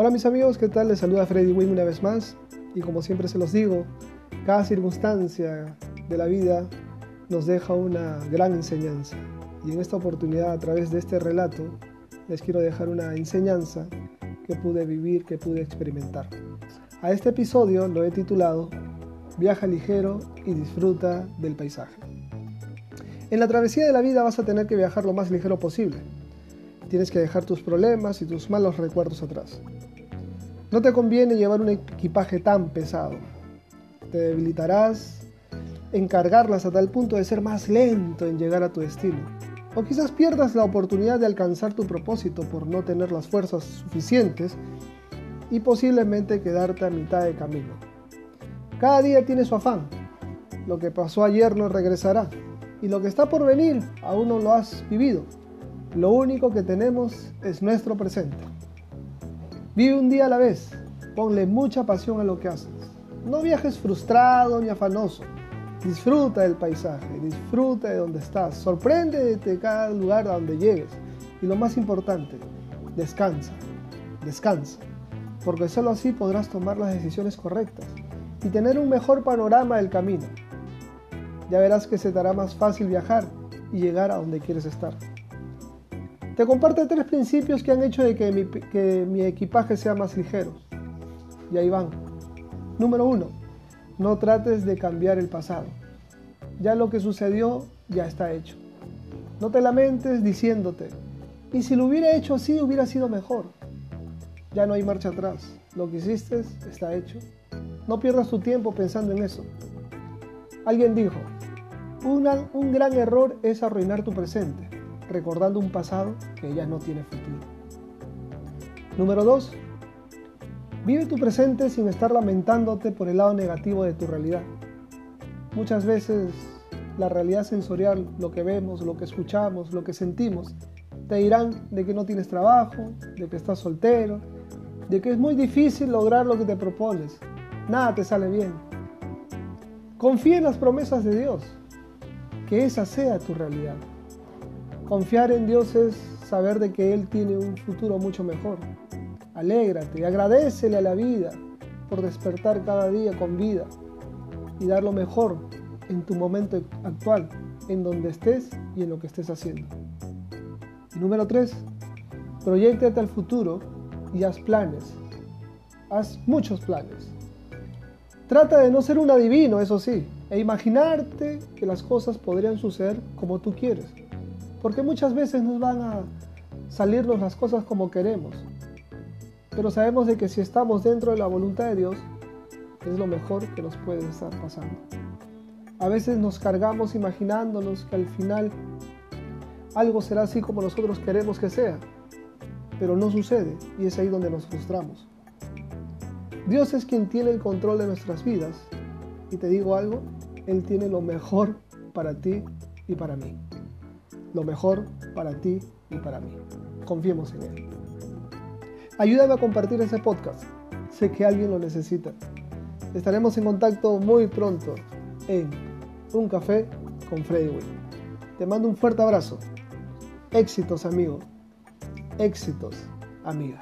Hola mis amigos, ¿qué tal? Les saluda Freddy Wing una vez más y como siempre se los digo, cada circunstancia de la vida nos deja una gran enseñanza y en esta oportunidad a través de este relato les quiero dejar una enseñanza que pude vivir, que pude experimentar. A este episodio lo he titulado Viaja ligero y disfruta del paisaje. En la travesía de la vida vas a tener que viajar lo más ligero posible. Tienes que dejar tus problemas y tus malos recuerdos atrás. No te conviene llevar un equipaje tan pesado. Te debilitarás en cargarlas a tal punto de ser más lento en llegar a tu destino. O quizás pierdas la oportunidad de alcanzar tu propósito por no tener las fuerzas suficientes y posiblemente quedarte a mitad de camino. Cada día tiene su afán. Lo que pasó ayer no regresará y lo que está por venir aún no lo has vivido. Lo único que tenemos es nuestro presente. Vive un día a la vez, ponle mucha pasión a lo que haces. No viajes frustrado ni afanoso. Disfruta del paisaje, disfruta de donde estás, sorpréndete de cada lugar a donde llegues. Y lo más importante, descansa, descansa, porque solo así podrás tomar las decisiones correctas y tener un mejor panorama del camino ya verás que se te hará más fácil viajar y llegar a donde quieres estar. Te comparto tres principios que han hecho de que mi, equipaje sea más ligero. Y ahí van. Número uno, no trates de cambiar el pasado. Ya lo que sucedió ya está hecho. No te lamentes diciéndote, y si lo hubiera hecho así hubiera sido mejor. Ya no hay marcha atrás. Lo que hiciste está hecho. No pierdas tu tiempo pensando en eso. Alguien dijo, un gran error es arruinar tu presente, recordando un pasado que ya no tiene futuro. Número 2. Vive tu presente sin estar lamentándote por el lado negativo de tu realidad. Muchas veces la realidad sensorial, lo que vemos, lo que escuchamos, lo que sentimos, te dirán de que no tienes trabajo, de que estás soltero, de que es muy difícil lograr lo que te propones. Nada te sale bien. Confía en las promesas de Dios que esa sea tu realidad. Confiar en Dios es saber de que Él tiene un futuro mucho mejor. Alégrate y agradecele a la vida por despertar cada día con vida y dar lo mejor en tu momento actual, en donde estés y en lo que estés haciendo. número 3. Proyectate al futuro y haz planes. Haz muchos planes. Trata de no ser un adivino, eso sí, e imaginarte que las cosas podrían suceder como tú quieres. Porque muchas veces nos van a salirnos las cosas como queremos. Pero sabemos de que si estamos dentro de la voluntad de Dios, es lo mejor que nos puede estar pasando. A veces nos cargamos imaginándonos que al final algo será así como nosotros queremos que sea, pero no sucede y es ahí donde nos frustramos. Dios es quien tiene el control de nuestras vidas y te digo algo, Él tiene lo mejor para ti y para mí lo mejor para ti y para mí. Confiemos en Él. Ayúdame a compartir ese podcast. Sé que alguien lo necesita. Estaremos en contacto muy pronto en Un Café con Freddy Will. Te mando un fuerte abrazo. Éxitos, amigo. Éxitos, amiga.